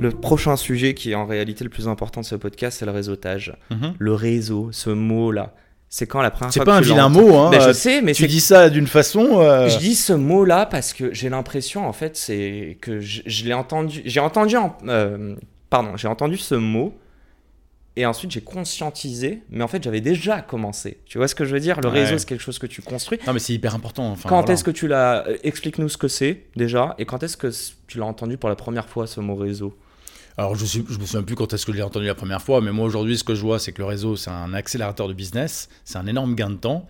Le prochain sujet qui est en réalité le plus important de ce podcast, c'est le réseautage. Mhm. Le réseau, ce mot-là. C'est quand la première C'est fois pas que un vilain mot, hein. Ben, je euh, sais, mais Tu dis ça d'une façon. euh, Je dis ce mot-là parce que j'ai l'impression, en fait, c'est que je, je l'ai entendu. J'ai entendu, en- euh, pardon, j'ai entendu ce mot et ensuite j'ai conscientisé, mais en fait j'avais déjà commencé. Tu vois ce que je veux dire? Le Ouais. réseau, c'est quelque chose que tu construis. Non, mais c'est hyper important. Enfin, quand voilà. est-ce que tu l'as Explique-nous ce que c'est déjà et quand est-ce que tu l'as entendu pour la première fois ce mot réseau? Alors, je, je me souviens plus quand est-ce que je l'ai entendu la première fois, mais moi aujourd'hui, ce que je vois, c'est que le réseau, c'est un accélérateur de business, c'est un énorme gain de temps.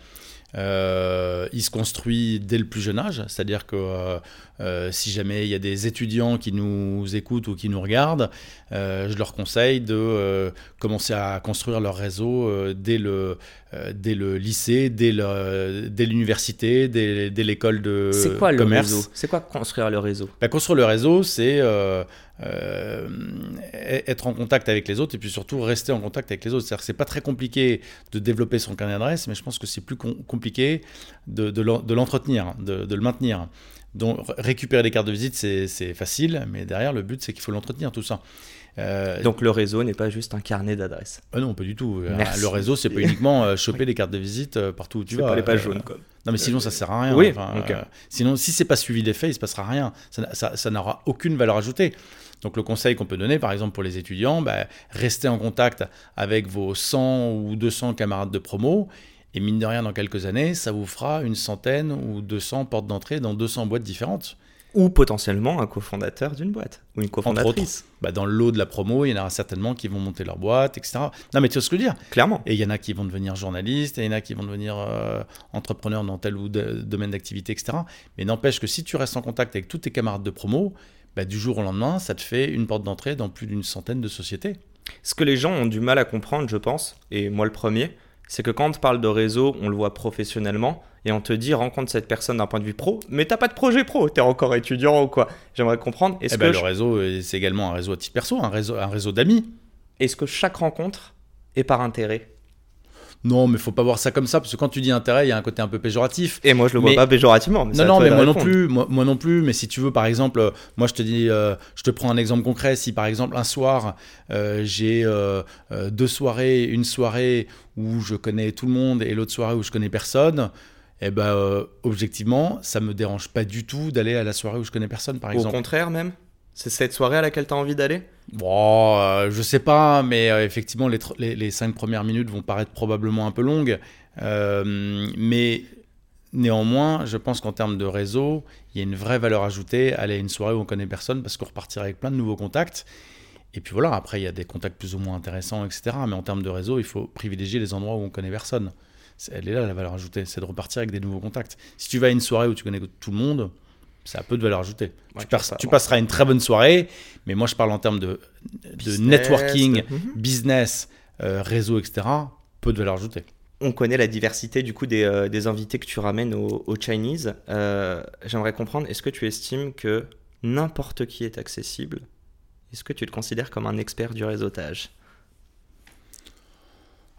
Euh, il se construit dès le plus jeune âge, c'est-à-dire que euh, euh, si jamais il y a des étudiants qui nous écoutent ou qui nous regardent, je leur conseille de commencer à construire leur réseau dès, le, dès le lycée, dès l'université, dès, l'école de C'est quoi le commerce. réseau? C'est quoi construire le réseau? Bah, construire le réseau, c'est euh, euh, être en contact avec les autres et puis surtout rester en contact avec les autres. C'est-à-dire que c'est pas très compliqué de développer son carnet d'adresse, mais je pense que c'est plus com- compliqué de, de l'en- de l'entretenir, de, le maintenir. Donc récupérer les cartes de visite, c'est facile, mais derrière, le but, c'est qu'il faut l'entretenir, tout ça. Euh, Donc le réseau n'est pas juste un carnet d'adresses. ah non, pas du tout. Euh, Merci. Le réseau, c'est pas uniquement euh, choper les cartes de visite euh, partout où tu vas. pas les pages Euh, jaunes quoi. non, mais sinon, ça sert à rien. Oui, Enfin, ok. euh, sinon, si c'est pas suivi des faits, il se passera rien. Ça n'a- Ça ça n'aura aucune valeur ajoutée. Donc, le conseil qu'on peut donner, par exemple, pour les étudiants, bah, restez en contact avec vos 100 ou 200 camarades de promo. Et mine de rien, dans quelques années, ça vous fera une centaine ou 200 portes d'entrée dans 200 boîtes différentes. Ou potentiellement un cofondateur d'une boîte ou une cofondatrice. Bah, dans le lot de la promo, il y en aura certainement qui vont monter leur boîte, etc. Non, mais tu vois ce que je veux dire? Clairement. Et il y en a qui vont devenir journalistes, et il y en a qui vont devenir euh, entrepreneurs dans tel ou de- domaine d'activité, etc. Mais n'empêche que si tu restes en contact avec tous tes camarades de promo, bah, du jour au lendemain, ça te fait une porte d'entrée dans plus d'une centaine de sociétés. Ce que les gens ont du mal à comprendre, je pense, et moi le premier, c'est que quand on te parle de réseau, on le voit professionnellement, et on te dit rencontre cette personne d'un point de vue pro, mais t'as pas de projet pro, t'es encore étudiant ou quoi. J'aimerais comprendre, est-ce Eh que, ben, le je- réseau, euh, c'est également un réseau à titre perso, un réseau, un réseau d'amis. est-ce que chaque rencontre est par intérêt? Non, mais faut pas voir ça comme ça, parce que quand tu dis intérêt, il y a un côté un peu péjoratif. Et moi je le vois Mais- pas péjorativement. Mais Non, non, mais moi non plus, moi, moi non plus. Mais si tu veux, par exemple, euh, moi je te dis, euh, je te prends un exemple concret. Si par exemple un soir euh, j'ai euh, deux soirées, une soirée où je connais tout le monde et l'autre soirée où je connais personne, eh ben euh, objectivement, ça me dérange pas du tout d'aller à la soirée où je connais personne, par Au exemple. contraire même C'est cette soirée à laquelle t'as envie d'aller? Bon, euh, je sais pas, mais euh, effectivement, les, tr- les, les cinq premières minutes vont paraître probablement un peu longues. Euh, mais néanmoins, je pense qu'en termes de réseau, il y a une vraie valeur ajoutée à aller à une soirée où on connaît personne parce qu'on repartira avec plein de nouveaux contacts. Et puis voilà, après, il y a des contacts plus ou moins intéressants, etc. Mais en termes de réseau, il faut privilégier les endroits où on connaît personne. Elle est là, la valeur ajoutée, c'est de repartir avec des nouveaux contacts. Si tu vas à une soirée où tu connais tout le monde, ça a peu de valeur ajoutée. Ouais, tu, passes- ça, tu ouais. passeras une très bonne soirée, mais moi je parle en termes de, de Business, networking, de- Mhm. business, euh, réseau, etc. Peu de valeur ajoutée. On connaît la diversité du coup des, euh, des invités que tu ramènes au, au Chinese. Euh, J'aimerais comprendre, est-ce que tu estimes que n'importe qui est accessible? Est-ce que tu te considères comme un expert du réseautage?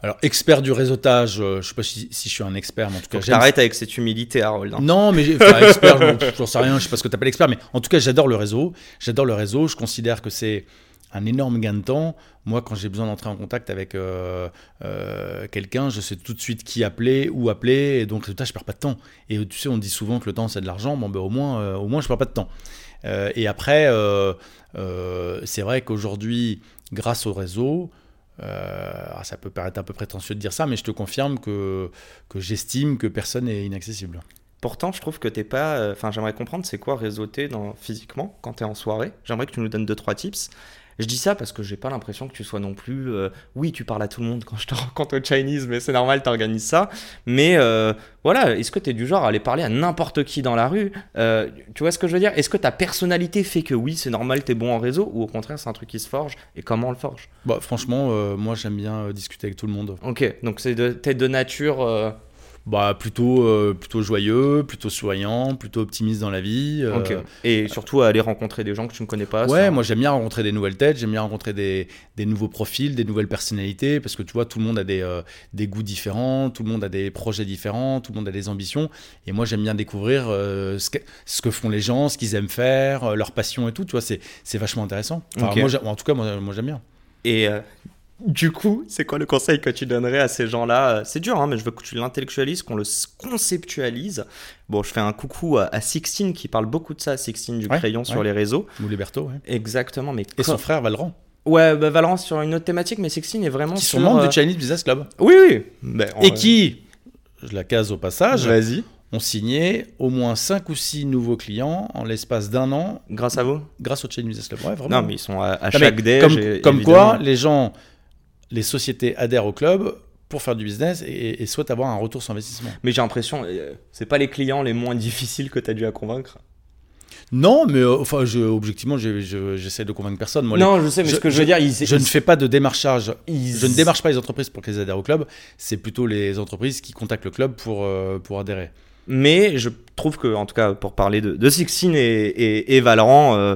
Alors, expert du réseautage, euh, je sais pas si, si je suis un expert, mais en tout cas, t'arrêtes avec cette humilité, Harold. hein. Non, mais enfin, expert, j'en sais rien, je sais pas ce que tu appelles expert, mais en tout cas, j'adore le réseau. J'adore le réseau, je considère que c'est un énorme gain de temps. Moi, quand j'ai besoin d'entrer en contact avec euh, euh, quelqu'un, je sais tout de suite qui appeler, où appeler, et donc résultat, je perds pas de temps. Et tu sais, on dit souvent que le temps, c'est de l'argent, bon, ben, au, moins, euh, au moins, je perds pas de temps. Et après, c'est vrai qu'aujourd'hui, grâce au réseau, euh, ah, ça peut paraître un peu prétentieux de dire ça, mais je te confirme que, que j'estime que personne n'est inaccessible. Pourtant, je trouve que t'es pas. euh, Enfin, j'aimerais comprendre c'est quoi réseauter dans, physiquement quand t'es en soirée. J'aimerais que tu nous donnes deux trois tips. Je dis ça parce que j'ai pas l'impression que tu sois non plus. euh, oui, tu parles à tout le monde quand je te rencontre au Chinese, mais c'est normal, t'organises ça. Mais euh, voilà, est-ce que tu es du genre à aller parler à n'importe qui dans la rue Euh, Tu vois ce que je veux dire? Est-ce que ta personnalité fait que oui, c'est normal, t'es bon en réseau Ou au contraire, c'est un truc qui se forge Et comment on le forge? Bah, franchement, moi j'aime bien discuter avec tout le monde. Ok, donc c'est de, t'es de nature. Bah, plutôt, euh, plutôt joyeux, plutôt souriant, plutôt optimiste dans la vie. euh. Et surtout à aller rencontrer des gens que tu ne connais pas. Ouais, ça- moi j'aime bien rencontrer des nouvelles têtes, j'aime bien rencontrer des, des nouveaux profils, des nouvelles personnalités, parce que tu vois, tout le monde a des, euh, des goûts différents, tout le monde a des projets différents, tout le monde a des ambitions, et moi j'aime bien découvrir ce, que, ce que font les gens, ce qu'ils aiment faire, leur passion et tout, tu vois, c'est vachement intéressant. Enfin, moi, en tout cas, moi, moi j'aime bien. Et du coup, c'est quoi le conseil que tu donnerais à ces gens-là? Euh, C'est dur, hein, mais je veux que tu l'intellectualises, qu'on le conceptualise. Bon, je fais un coucou à, Sixtine qui parle beaucoup de ça, Sixtine du Ouais, crayon sur les réseaux. Ou Liberto, ouais. Exactement, mais Et son frère Valran, Ouais, bah, Valorant sur une autre thématique, mais Sixtine est vraiment qui sur, sont membres euh, du Chinese Business Club, Oui, oui. En- et qui, je la case au passage, Vas-y. ont signé au moins 5 ou 6 nouveaux clients en l'espace d'un an Grâce à vous grâce au Chinese Business Club. Ouais, vraiment. Non, mais ils sont à, chaque déj. comme, quoi, les gens, les sociétés adhèrent au club pour faire du business et, et souhaitent avoir un retour sur investissement. Mais j'ai l'impression, euh, c'est pas les clients les moins difficiles que tu as dû à convaincre. Non, mais euh, enfin, je, objectivement, je- je- j'essaie de convaincre personne. Moi, les- non, je sais, mais ce que je veux dire, ils, je ne fais pas de démarchage. ils- Je ne démarche pas les entreprises pour qu'elles adhèrent au club. C'est plutôt les entreprises qui contactent le club pour, euh, pour adhérer. Mais je trouve que, en tout cas, pour parler de, de Sixtine et, et, et Valorant, euh,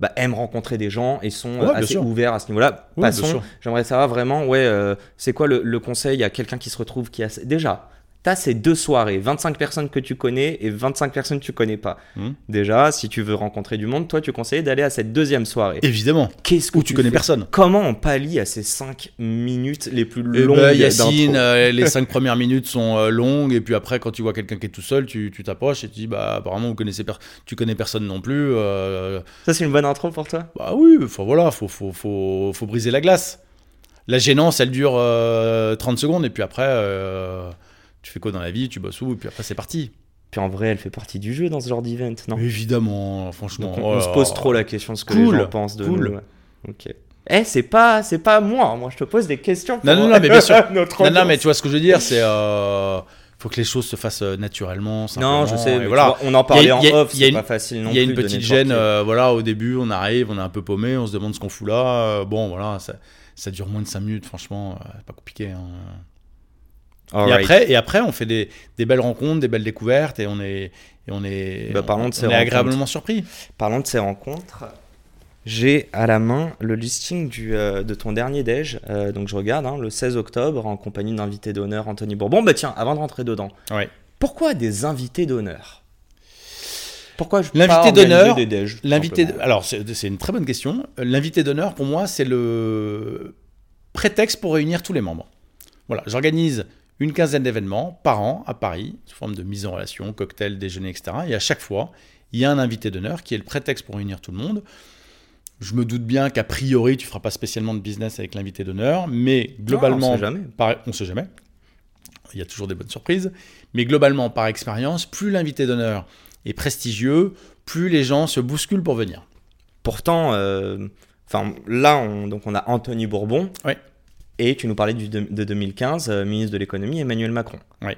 bah, aiment rencontrer des gens et sont euh, Ouais, assez ouverts à ce niveau-là. Oui, Passons. J'aimerais savoir vraiment, ouais, euh, c'est quoi le, le conseil à quelqu'un qui se retrouve qui a déjà. T'as ces deux soirées, 25 personnes que tu connais et 25 personnes que tu connais pas. Mhm. Déjà, si tu veux rencontrer du monde, toi, tu conseilles d'aller à cette deuxième soirée. Évidemment. Qu'est-ce que Ou tu connais personne. Comment on pallie à ces 5 minutes les plus Eh longues ben, Yacine, euh, les cinq premières minutes sont euh, longues et puis après quand tu vois quelqu'un qui est tout seul, tu tu t'approches et tu dis bah apparemment vous connaissez tu connais personne non plus. euh, Ça, c'est une bonne intro pour toi? Bah oui, faut, voilà, faut, faut, faut, faut briser la glace. La gênance, elle dure euh, 30 secondes, et puis après, tu fais quoi dans la vie, tu bosses où, et puis après, c'est parti. Puis en vrai, elle fait partie du jeu dans ce genre d'event, non? Évidemment, franchement. Donc on, oh on se pose trop la question de ce que Cool, les gens pensent de cool. nous. ouais. Ok. Eh, c'est pas, c'est pas moi. Moi, je te pose des questions. Non, pour- non, non, mais bien sûr. Notre Non, non, mais tu vois ce que je veux dire, c'est. euh, faut que les choses se fassent euh, naturellement. Non, je simplement, sais. mais voilà. vois, on en parlait a- en off. C'est une- pas facile non Il y a plus une petite gêne, euh, voilà, au début, on arrive, on est un peu paumé, on se demande ce qu'on fout là. euh, bon, voilà, ça, ça dure moins de 5 minutes, franchement, c'est pas compliqué. hein. Et après, et après, on fait des, des belles rencontres, des belles découvertes, et on est, et on est, Bah, parlons de ces on est agréablement surpris. Parlons de ces rencontres. J'ai à la main le listing du, euh, de ton dernier déj. Euh, donc je regarde, hein, le 16 octobre, en compagnie d'invité d'honneur Anthony Bourbon. Bah tiens, avant de rentrer dedans, Ouais. pourquoi des invités d'honneur? Pourquoi je L'invité d'honneur, des déj, tout L'invité, alors c'est une très bonne question. L'invité d'honneur, pour moi, c'est le prétexte pour réunir tous les membres. Voilà, j'organise une quinzaine d'événements par an à Paris, sous forme de mise en relation, cocktail, déjeuner, etc. Et à chaque fois, il y a un invité d'honneur qui est le prétexte pour réunir tout le monde. Je me doute bien qu'a priori, tu feras pas spécialement de business avec l'invité d'honneur, mais globalement, on par- on sait jamais. Il y a toujours des bonnes surprises. Mais globalement, par expérience, plus l'invité d'honneur est prestigieux, plus les gens se bousculent pour venir. Pourtant, euh, enfin là, on, donc on a Anthony Bourbon. Ouais. Et tu nous parlais du, de, de 2015, euh, ministre de l'économie, Emmanuel Macron. Ouais.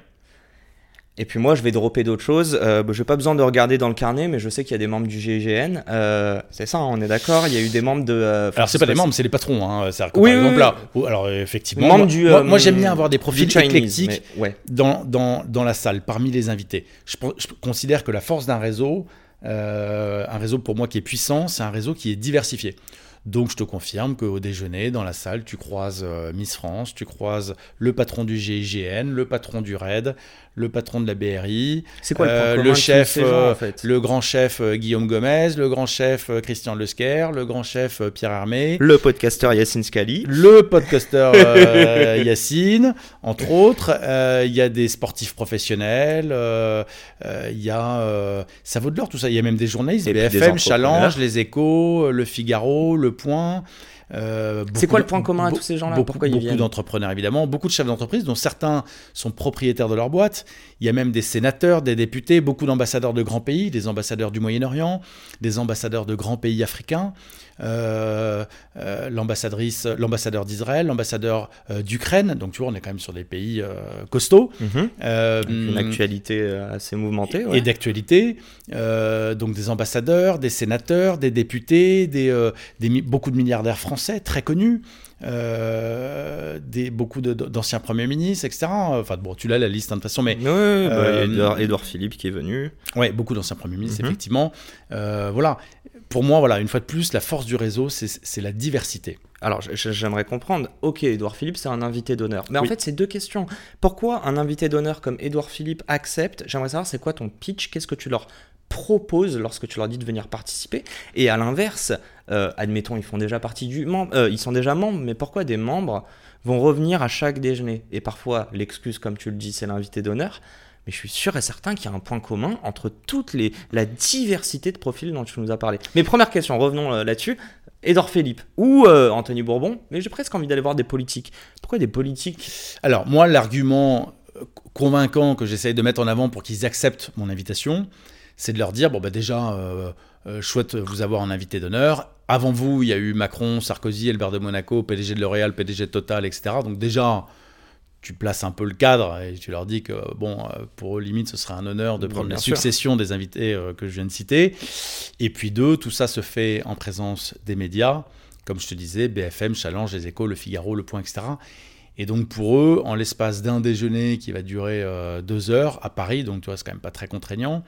Et puis moi, je vais dropper d'autres choses. Euh, bah, je n'ai pas besoin de regarder dans le carnet, mais je sais qu'il y a des membres du GIGN. Euh, c'est ça, hein, on est d'accord. Il y a eu des membres de. euh, Alors, c'est pas des membres, c'est les patrons. Hein. Que, Oui, par oui, exemple, oui. là, alors effectivement, Membres moi, du, moi, euh, moi, j'aime bien avoir des profils Chinese, éclectiques ouais. dans, dans, dans la salle, parmi les invités. Je, je considère que la force d'un réseau, un réseau pour moi qui est puissant, c'est un réseau qui est diversifié. Donc je te confirme qu'au déjeuner, dans la salle, tu croises euh, Miss France, tu croises le patron du GIGN, le patron du RAID, le patron de la BRI, C'est quoi le, Euh, le chef, gens, euh, en fait? le grand chef euh, Guillaume Gomez, le grand chef Christian Lesquer, le grand chef Pierre Hermé, Le podcasteur Yacine Scali. le podcasteur euh, Yacine, entre autres. Euh, Il y a des sportifs professionnels, euh, euh, il y a. euh, ça vaut de l'or tout ça. Il y a même des journalistes, Et des BFM. Challenge, Les Échos, Le Figaro, Le Point. Euh, C'est quoi le point commun à tous ces gens-là? Beaucoup, beaucoup d'entrepreneurs, évidemment. Beaucoup de chefs d'entreprise, dont certains sont propriétaires de leur boîte. Il y a même des sénateurs, des députés, beaucoup d'ambassadeurs de grands pays, des ambassadeurs du Moyen-Orient, des ambassadeurs de grands pays africains, l'ambassadrice, l'ambassadeur d'Israël, l'ambassadeur euh, d'Ukraine. Donc, tu vois, on est quand même sur des pays euh, costauds. Mhm. Euh, Une actualité euh, assez mouvementée. et ouais. d'actualité. Euh, donc des ambassadeurs, des sénateurs, des députés, des, euh, beaucoup de milliardaires français très connus, euh, des, beaucoup de- d'anciens premiers ministres, etc. Enfin bon, tu l'as la liste hein, de toute façon, mais ouais, bah, Euh, Édouard, Édouard Philippe qui est venu. ouais, beaucoup d'anciens premiers ministres, Mhm. effectivement. Euh, voilà. Pour moi, voilà, une fois de plus, la force du réseau, c'est la diversité. Alors, j'aimerais comprendre. Ok, Édouard Philippe, c'est un invité d'honneur. Mais en fait, c'est deux questions. Pourquoi un invité d'honneur comme Édouard Philippe accepte J'aimerais savoir, c'est quoi ton pitch? Qu'est-ce que tu leur proposes lorsque tu leur dis de venir participer? Et à l'inverse, euh, admettons, ils font déjà partie du membre, euh, ils sont déjà membres, mais pourquoi des membres vont revenir à chaque déjeuner? Et parfois, l'excuse, comme tu le dis, c'est l'invité d'honneur. Mais je suis sûr et certain qu'il y a un point commun entre toutes les la diversité de profils dont tu nous as parlé. Mais première question, revenons euh, là-dessus. Édouard Philippe ou euh, Anthony Bourbon, mais j'ai presque envie d'aller voir des politiques. Pourquoi des politiques? Alors, moi, l'argument euh, convaincant que j'essaye de mettre en avant pour qu'ils acceptent mon invitation, c'est de leur dire bon, bah, déjà, euh, euh, chouette vous avoir en invité d'honneur. Avant vous, il y a eu Macron, Sarkozy, Albert de Monaco, PDG de L'Oréal, PDG de Total, etc. Donc, déjà, tu places un peu le cadre et tu leur dis que, bon, euh, pour eux, limite, ce serait un honneur de prendre la sûr. succession des invités euh, que je viens de citer. Et puis, deux, tout ça se fait en présence des médias, comme je te disais, BFM, Challenge, Les Échos, Le Figaro, Le Point, etc. Et donc pour eux, en l'espace d'un déjeuner qui va durer euh, deux heures à Paris, donc tu vois, c'est quand même pas très contraignant,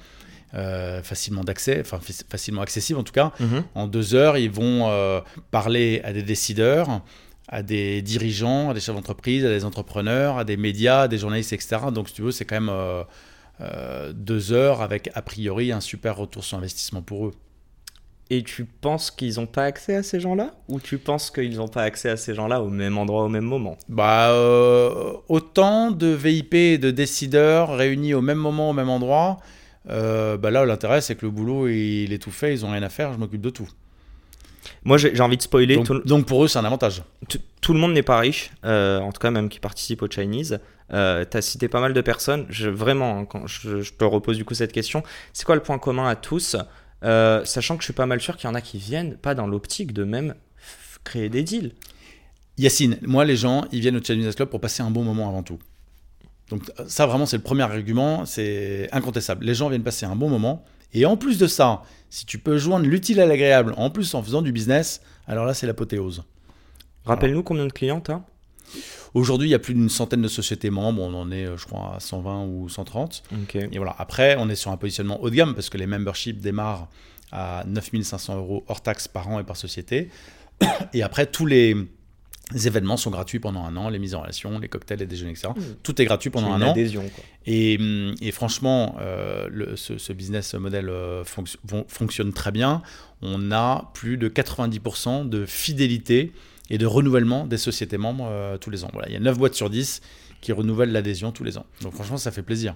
euh, facilement d'accès, enfin faci- facilement accessible en tout cas, en deux heures, ils vont parler à des décideurs, à des dirigeants, à des chefs d'entreprise, à des entrepreneurs, à des médias, à des journalistes, etc. Donc si tu veux, c'est quand même euh, euh, deux heures avec a priori un super retour sur investissement pour eux. Et tu penses qu'ils n'ont pas accès à ces gens-là? Ou tu penses qu'ils n'ont pas accès à ces gens-là au même endroit, au même moment? Bah, euh, autant de VIP et de décideurs réunis au même moment, au même endroit. euh, bah là, l'intérêt, c'est que le boulot, il est tout fait, ils ont rien à faire, je m'occupe de tout. Moi, j'ai envie de spoiler. Donc, tout, donc pour eux, c'est un avantage. tout- le monde n'est pas riche, euh, en tout cas même qui participe au Chinese. Euh, tu as cité pas mal de personnes. Je, vraiment, hein, quand je, je te repose du coup cette question, c'est quoi le point commun à tous? Euh, Sachant que je suis pas mal sûr qu'il y en a qui viennent pas dans l'optique de même créer des deals. Yacine, moi, les gens, ils viennent au Business Club pour passer un bon moment avant tout. Donc ça, vraiment, c'est le premier argument, c'est incontestable. Les gens viennent passer un bon moment. Et en plus de ça, si tu peux joindre l'utile à l'agréable, en plus en faisant du business, alors là, c'est l'apothéose. Rappelle-nous combien de clients t'as? Aujourd'hui, il y a plus d'une centaine de sociétés membres. On en est, euh, je crois, à 120 ou 130. Ok. Et voilà. Après, on est sur un positionnement haut de gamme parce que les memberships démarrent à 9500 euros hors taxes par an et par société. Et après, tous les événements sont gratuits pendant un an, les mises en relation, les cocktails, les déjeuners, etc. Tout est gratuit pendant un une an. adhésion. Quoi. Et, hum, et franchement, euh, le- ce, ce business model euh, fonc- fon- fonctionne très bien. On a plus de 90% de fidélité et de renouvellement des sociétés membres euh, tous les ans. Voilà, il y a 9 boîtes sur 10 qui renouvellent l'adhésion tous les ans. Donc franchement, ça fait plaisir.